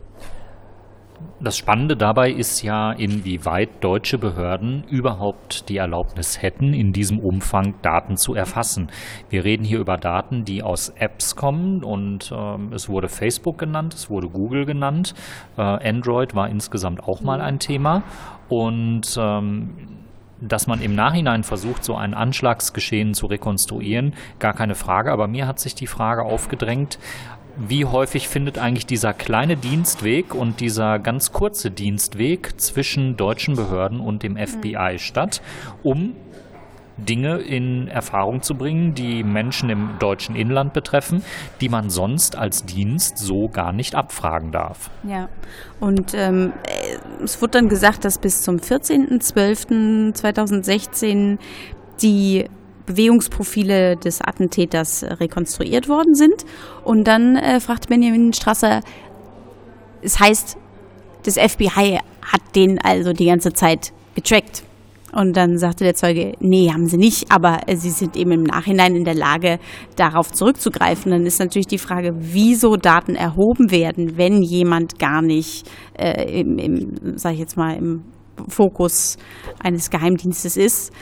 Das Spannende dabei ist ja, inwieweit deutsche Behörden überhaupt die Erlaubnis hätten, in diesem Umfang Daten zu erfassen. Wir reden hier über Daten, die aus Apps kommen und ähm, es wurde Facebook genannt, es wurde Google genannt, äh, Android war insgesamt auch mal ein Thema und ähm, dass man im Nachhinein versucht, so ein Anschlagsgeschehen zu rekonstruieren, gar keine Frage. Aber mir hat sich die Frage aufgedrängt, wie häufig findet eigentlich dieser kleine Dienstweg und dieser ganz kurze Dienstweg zwischen deutschen Behörden und dem FBI mhm. statt, um Dinge in Erfahrung zu bringen, die Menschen im deutschen Inland betreffen, die man sonst als Dienst so gar nicht abfragen darf. Ja, und ähm, es wurde dann gesagt, dass bis zum 14.12.2016 die Bewegungsprofile des Attentäters rekonstruiert worden sind. Und dann äh, fragt Benjamin Strasser, es heißt, das FBI hat den also die ganze Zeit getrackt. Und dann sagte der Zeuge, nee, haben sie nicht, aber äh, sie sind eben im Nachhinein in der Lage, darauf zurückzugreifen. Dann ist natürlich die Frage, wieso Daten erhoben werden, wenn jemand gar nicht äh, im, im sag ich jetzt mal, im Fokus eines Geheimdienstes ist.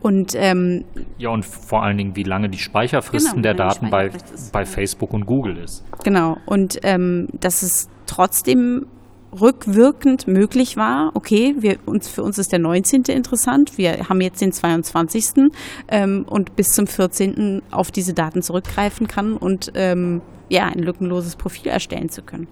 Und, ähm, ja, und vor allen Dingen, wie lange die Speicherfristen genau, der Daten bei, bei Facebook und Google ist. Genau, und ähm, dass es trotzdem rückwirkend möglich war, okay, wir, uns, für uns ist der 19. interessant, wir haben jetzt den 22. Ähm, und bis zum 14. auf diese Daten zurückgreifen kann und ähm, ja, ein lückenloses Profil erstellen zu können.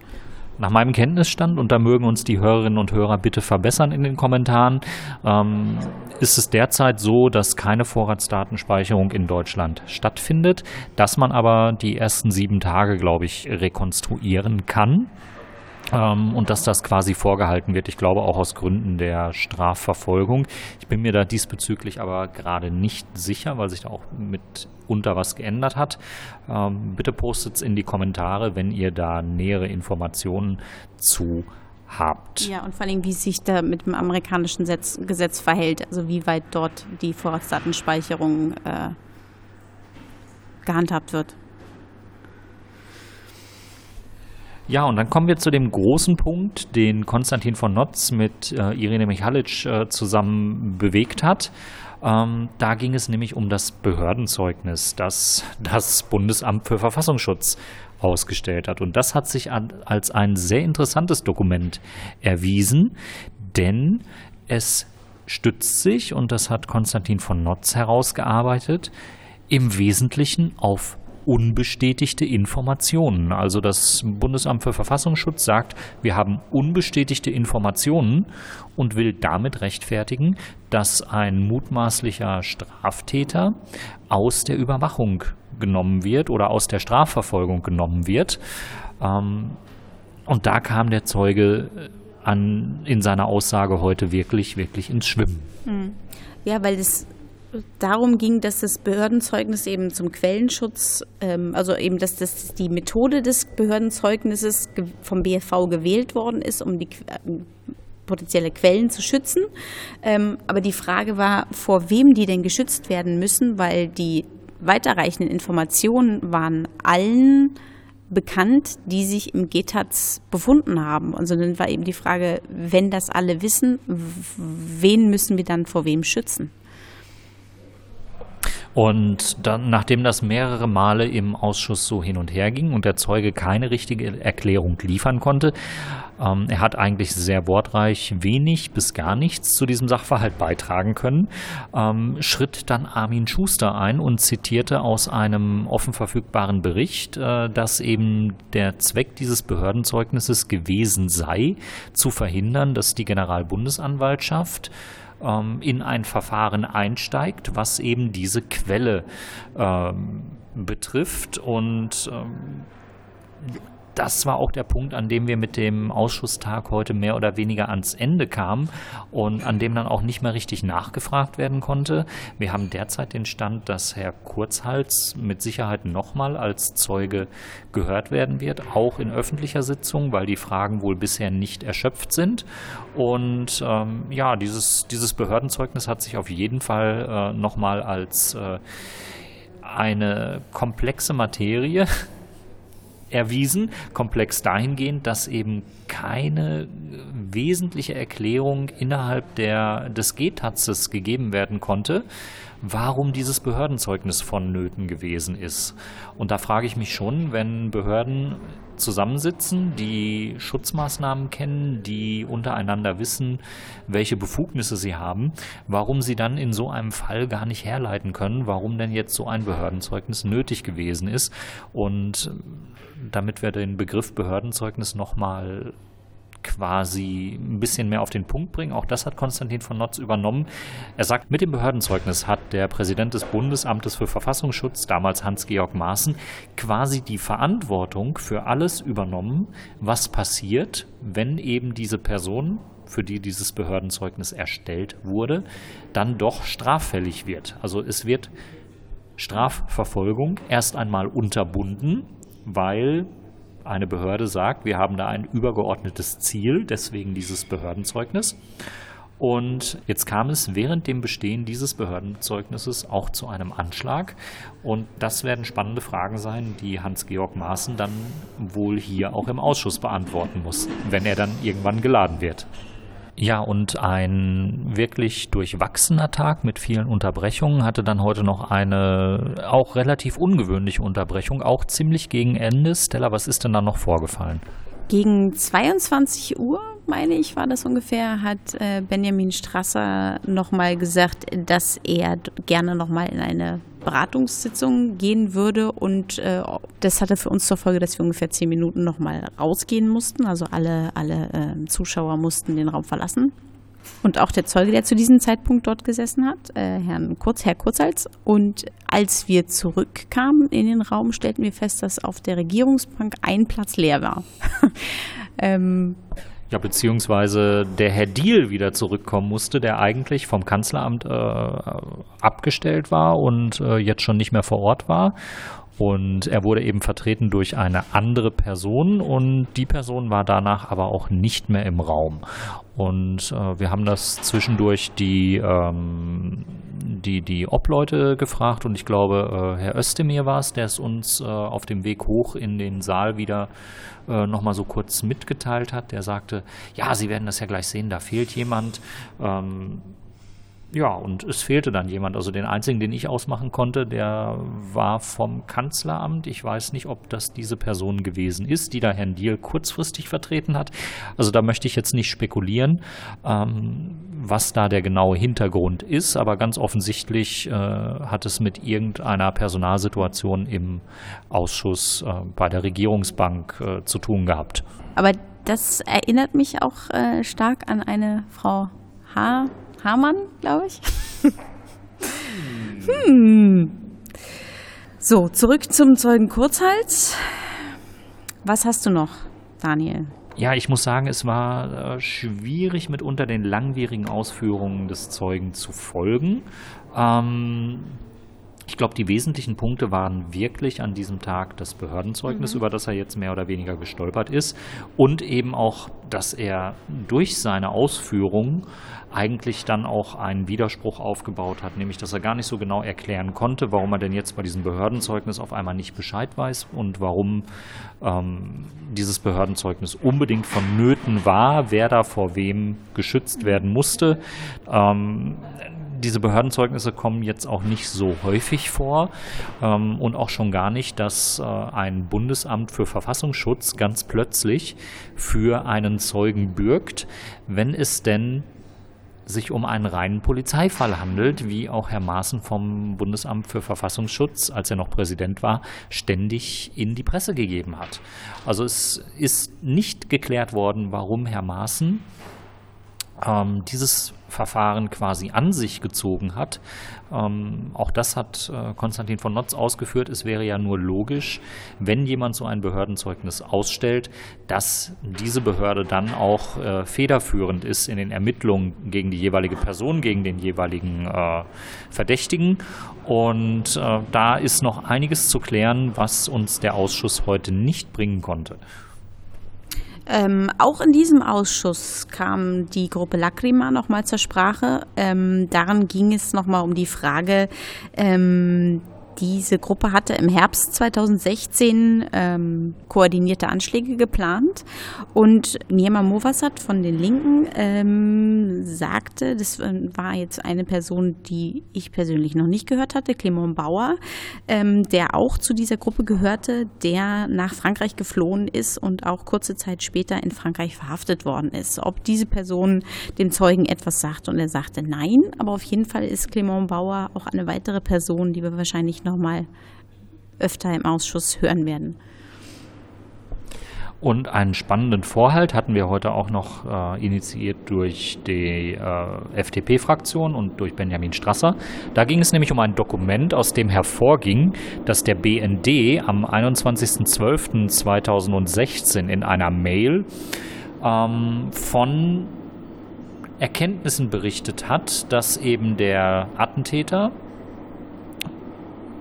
Nach meinem Kenntnisstand, und da mögen uns die Hörerinnen und Hörer bitte verbessern in den Kommentaren, ähm, ist es derzeit so, dass keine Vorratsdatenspeicherung in Deutschland stattfindet, dass man aber die ersten sieben Tage, glaube ich, rekonstruieren kann. Ähm, und dass das quasi vorgehalten wird. Ich glaube auch aus Gründen der Strafverfolgung. Ich bin mir da diesbezüglich aber gerade nicht sicher, weil sich da auch mitunter was geändert hat. Ähm, bitte postet es in die Kommentare, wenn ihr da nähere Informationen zu habt. Ja, und vor allem, wie sich da mit dem amerikanischen Gesetz, Gesetz verhält, also wie weit dort die Vorratsdatenspeicherung äh, gehandhabt wird. Ja, und dann kommen wir zu dem großen Punkt, den Konstantin von Notz mit äh, Irene Michalic äh, zusammen bewegt hat. Ähm, da ging es nämlich um das Behördenzeugnis, das das Bundesamt für Verfassungsschutz ausgestellt hat. Und das hat sich an, als ein sehr interessantes Dokument erwiesen, denn es stützt sich, und das hat Konstantin von Notz herausgearbeitet, im Wesentlichen auf unbestätigte Informationen. Also das Bundesamt für Verfassungsschutz sagt, wir haben unbestätigte Informationen und will damit rechtfertigen, dass ein mutmaßlicher Straftäter aus der Überwachung genommen wird oder aus der Strafverfolgung genommen wird. Ähm, und da kam der Zeuge an, in seiner Aussage heute wirklich, wirklich ins Schwimmen. Hm. Ja, weil es darum ging, dass das Behördenzeugnis eben zum Quellenschutz, ähm, also eben, dass das die Methode des Behördenzeugnisses vom BFV gewählt worden ist, um die äh, potenzielle Quellen zu schützen. Ähm, aber die Frage war, vor wem die denn geschützt werden müssen, weil die weiterreichenden Informationen waren allen bekannt, die sich im GTAZ befunden haben. Also dann war eben die Frage, wenn das alle wissen, wen müssen wir dann vor wem schützen? Und dann, nachdem das mehrere Male im Ausschuss so hin und her ging und der Zeuge keine richtige Erklärung liefern konnte, ähm, er hat eigentlich sehr wortreich wenig bis gar nichts zu diesem Sachverhalt beitragen können, ähm, schritt dann Armin Schuster ein und zitierte aus einem offen verfügbaren Bericht, äh, dass eben der Zweck dieses Behördenzeugnisses gewesen sei, zu verhindern, dass die Generalbundesanwaltschaft ähm, in ein Verfahren einsteigt, was eben diese Quelle ähm, betrifft. Und ähm, das war auch der Punkt, an dem wir mit dem Ausschusstag heute mehr oder weniger ans Ende kamen und an dem dann auch nicht mehr richtig nachgefragt werden konnte. Wir haben derzeit den Stand, dass Herr Kurzhals mit Sicherheit nochmal als Zeuge gehört werden wird, auch in öffentlicher Sitzung, weil die Fragen wohl bisher nicht erschöpft sind. Und ähm, ja, dieses, dieses Behördenzeugnis hat sich auf jeden Fall äh, nochmal als äh, eine komplexe Materie erwiesen, komplex dahingehend, dass eben keine wesentliche Erklärung innerhalb der, des G-Tatzes gegeben werden konnte, warum dieses Behördenzeugnis vonnöten gewesen ist. Und da frage ich mich schon, wenn Behörden zusammensitzen, die Schutzmaßnahmen kennen, die untereinander wissen, welche Befugnisse sie haben, warum sie dann in so einem Fall gar nicht herleiten können, warum denn jetzt so ein Behördenzeugnis nötig gewesen ist. Und damit wir den Begriff Behördenzeugnis nochmal quasi ein bisschen mehr auf den Punkt bringen. Auch das hat Konstantin von Notz übernommen. Er sagt, mit dem Behördenzeugnis hat der Präsident des Bundesamtes für Verfassungsschutz, damals Hans-Georg Maaßen, quasi die Verantwortung für alles übernommen, was passiert, wenn eben diese Person, für die dieses Behördenzeugnis erstellt wurde, dann doch straffällig wird. Also es wird Strafverfolgung erst einmal unterbunden, weil eine Behörde sagt, wir haben da ein übergeordnetes Ziel, deswegen dieses Behördenzeugnis. Und jetzt kam es während dem Bestehen dieses Behördenzeugnisses auch zu einem Anschlag. Und das werden spannende Fragen sein, die Hans-Georg Maaßen dann wohl hier auch im Ausschuss beantworten muss, wenn er dann irgendwann geladen wird. Ja, und ein wirklich durchwachsener Tag mit vielen Unterbrechungen hatte dann heute noch eine auch relativ ungewöhnliche Unterbrechung, auch ziemlich gegen Ende. Stella, was ist denn da noch vorgefallen? Gegen 22 Uhr, meine ich, war das ungefähr, hat äh, Benjamin Strasser nochmal gesagt, dass er gerne nochmal in eine Beratungssitzung gehen würde. Und äh, das hatte für uns zur Folge, dass wir ungefähr zehn Minuten nochmal rausgehen mussten. Also alle, alle äh, Zuschauer mussten den Raum verlassen. Und auch der Zeuge, der zu diesem Zeitpunkt dort gesessen hat, äh, Herrn Kurz, Herr Kurzhals. Und als wir zurückkamen in den Raum, stellten wir fest, dass auf der Regierungsbank ein Platz leer war. ähm, ja, beziehungsweise der Herr Diel wieder zurückkommen musste, der eigentlich vom Kanzleramt äh, abgestellt war und äh, jetzt schon nicht mehr vor Ort war. Und er wurde eben vertreten durch eine andere Person und die Person war danach aber auch nicht mehr im Raum. Und äh, wir haben das zwischendurch die, ähm, die, die Obleute gefragt und ich glaube, äh, Herr Özdemir war es, der es uns äh, auf dem Weg hoch in den Saal wieder äh, nochmal so kurz mitgeteilt hat. Der sagte, ja, Sie werden das ja gleich sehen, da fehlt jemand. Ähm, ja, und es fehlte dann jemand. Also den einzigen, den ich ausmachen konnte, der war vom Kanzleramt. Ich weiß nicht, ob das diese Person gewesen ist, die da Herrn Diel kurzfristig vertreten hat. Also da möchte ich jetzt nicht spekulieren, ähm, was da der genaue Hintergrund ist. Aber ganz offensichtlich äh, hat es mit irgendeiner Personalsituation im Ausschuss äh, bei der Regierungsbank äh, zu tun gehabt. Aber das erinnert mich auch äh, stark an eine Frau H Hamann, glaube ich. hm. So, zurück zum Zeugen Kurzhals. Was hast du noch, Daniel? Ja, ich muss sagen, es war äh, schwierig, mitunter den langwierigen Ausführungen des Zeugen zu folgen. Ähm, ich glaube, die wesentlichen Punkte waren wirklich an diesem Tag das Behördenzeugnis, mhm. über das er jetzt mehr oder weniger gestolpert ist, und eben auch, dass er durch seine Ausführungen eigentlich dann auch einen Widerspruch aufgebaut hat, nämlich dass er gar nicht so genau erklären konnte, warum er denn jetzt bei diesem Behördenzeugnis auf einmal nicht Bescheid weiß und warum ähm, dieses Behördenzeugnis unbedingt vonnöten war, wer da vor wem geschützt werden musste. Ähm, diese Behördenzeugnisse kommen jetzt auch nicht so häufig vor ähm, und auch schon gar nicht, dass äh, ein Bundesamt für Verfassungsschutz ganz plötzlich für einen Zeugen bürgt, wenn es denn sich um einen reinen Polizeifall handelt, wie auch Herr Maaßen vom Bundesamt für Verfassungsschutz, als er noch Präsident war, ständig in die Presse gegeben hat. Also es ist nicht geklärt worden, warum Herr Maaßen ähm, dieses Verfahren quasi an sich gezogen hat. Ähm, auch das hat äh, Konstantin von Notz ausgeführt. Es wäre ja nur logisch, wenn jemand so ein Behördenzeugnis ausstellt, dass diese Behörde dann auch äh, federführend ist in den Ermittlungen gegen die jeweilige Person, gegen den jeweiligen äh, Verdächtigen. Und äh, da ist noch einiges zu klären, was uns der Ausschuss heute nicht bringen konnte. Ähm, auch in diesem Ausschuss kam die Gruppe Lacrima nochmal zur Sprache. Ähm, daran ging es nochmal um die Frage, ähm, diese Gruppe hatte im Herbst 2016 ähm, koordinierte Anschläge geplant und Niema Movasat von den Linken ähm, sagte, das war jetzt eine Person, die ich persönlich noch nicht gehört hatte, Clement Bauer, ähm, der auch zu dieser Gruppe gehörte, der nach Frankreich geflohen ist und auch kurze Zeit später in Frankreich verhaftet worden ist. Ob diese Person dem Zeugen etwas sagt und er sagte nein, aber auf jeden Fall ist Clement Bauer auch eine weitere Person, die wir wahrscheinlich noch nochmal öfter im Ausschuss hören werden. Und einen spannenden Vorhalt hatten wir heute auch noch äh, initiiert durch die äh, FDP-Fraktion und durch Benjamin Strasser. Da ging es nämlich um ein Dokument, aus dem hervorging, dass der BND am 21.12.2016 in einer Mail ähm, von Erkenntnissen berichtet hat, dass eben der Attentäter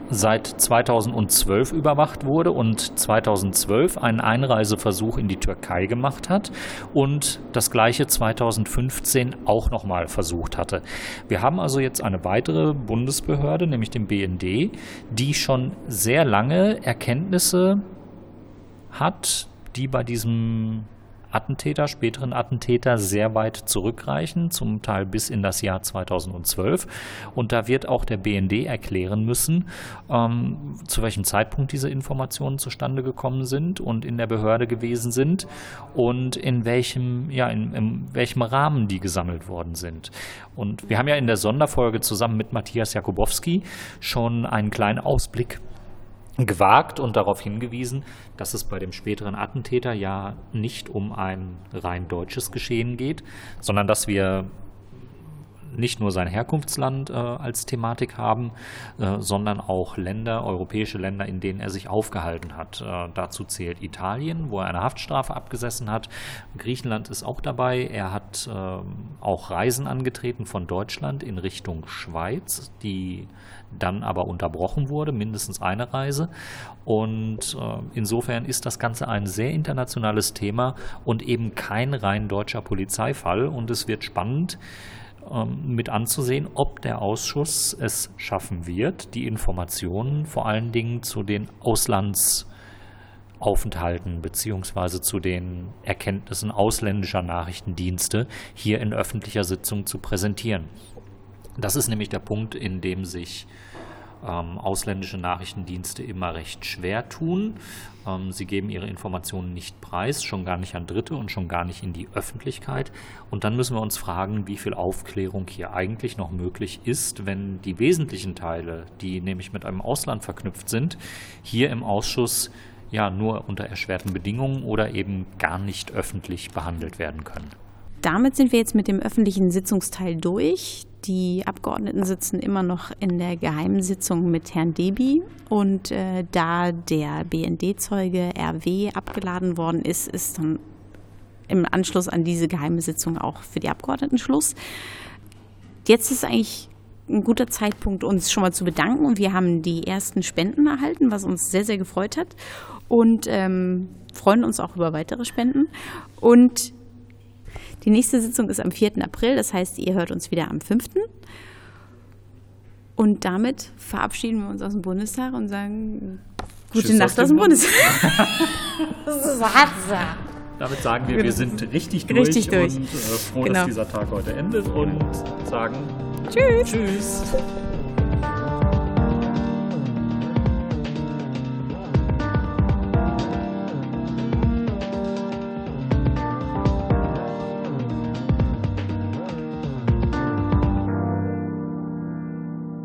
seit 2012 überwacht wurde und 2012 einen Einreiseversuch in die Türkei gemacht hat und das gleiche 2015 auch nochmal versucht hatte. Wir haben also jetzt eine weitere Bundesbehörde, nämlich den BND, die schon sehr lange Erkenntnisse hat, die bei diesem Attentäter, späteren Attentäter sehr weit zurückreichen, zum Teil bis in das Jahr 2012. Und da wird auch der BND erklären müssen, ähm, zu welchem Zeitpunkt diese Informationen zustande gekommen sind und in der Behörde gewesen sind und in welchem, ja, in, in welchem Rahmen die gesammelt worden sind. Und wir haben ja in der Sonderfolge zusammen mit Matthias Jakubowski schon einen kleinen Ausblick gewagt und darauf hingewiesen, dass es bei dem späteren Attentäter ja nicht um ein rein deutsches Geschehen geht, sondern dass wir nicht nur sein Herkunftsland äh, als Thematik haben, äh, sondern auch Länder, europäische Länder, in denen er sich aufgehalten hat. Äh, dazu zählt Italien, wo er eine Haftstrafe abgesessen hat. Griechenland ist auch dabei. Er hat ähm, auch Reisen angetreten von Deutschland in Richtung Schweiz, die dann aber unterbrochen wurde, mindestens eine Reise. Und äh, insofern ist das Ganze ein sehr internationales Thema und eben kein rein deutscher Polizeifall. Und es wird spannend, ähm, mit anzusehen, ob der Ausschuss es schaffen wird, die Informationen vor allen Dingen zu den Auslandsaufenthalten beziehungsweise zu den Erkenntnissen ausländischer Nachrichtendienste hier in öffentlicher Sitzung zu präsentieren. Das ist nämlich der Punkt, in dem sich ähm, ausländische Nachrichtendienste immer recht schwer tun. Ähm, sie geben ihre Informationen nicht preis, schon gar nicht an Dritte und schon gar nicht in die Öffentlichkeit. Und dann müssen wir uns fragen, wie viel Aufklärung hier eigentlich noch möglich ist, wenn die wesentlichen Teile, die nämlich mit einem Ausland verknüpft sind, hier im Ausschuss ja nur unter erschwerten Bedingungen oder eben gar nicht öffentlich behandelt werden können. Damit sind wir jetzt mit dem öffentlichen Sitzungsteil durch. Die Abgeordneten sitzen immer noch in der geheimen Sitzung mit Herrn Debi. Und äh, da der BND-Zeuge RW abgeladen worden ist, ist dann im Anschluss an diese geheime Sitzung auch für die Abgeordneten Schluss. Jetzt ist eigentlich ein guter Zeitpunkt, uns schon mal zu bedanken. Und wir haben die ersten Spenden erhalten, was uns sehr, sehr gefreut hat. Und ähm, freuen uns auch über weitere Spenden. Und die nächste Sitzung ist am 4. April, das heißt, ihr hört uns wieder am 5. Und damit verabschieden wir uns aus dem Bundestag und sagen gute Tschüss Nacht aus dem Bundestag. damit sagen wir, wir sind richtig durch, richtig durch. und äh, froh, genau. dass dieser Tag heute endet und sagen Tschüss. Tschüss.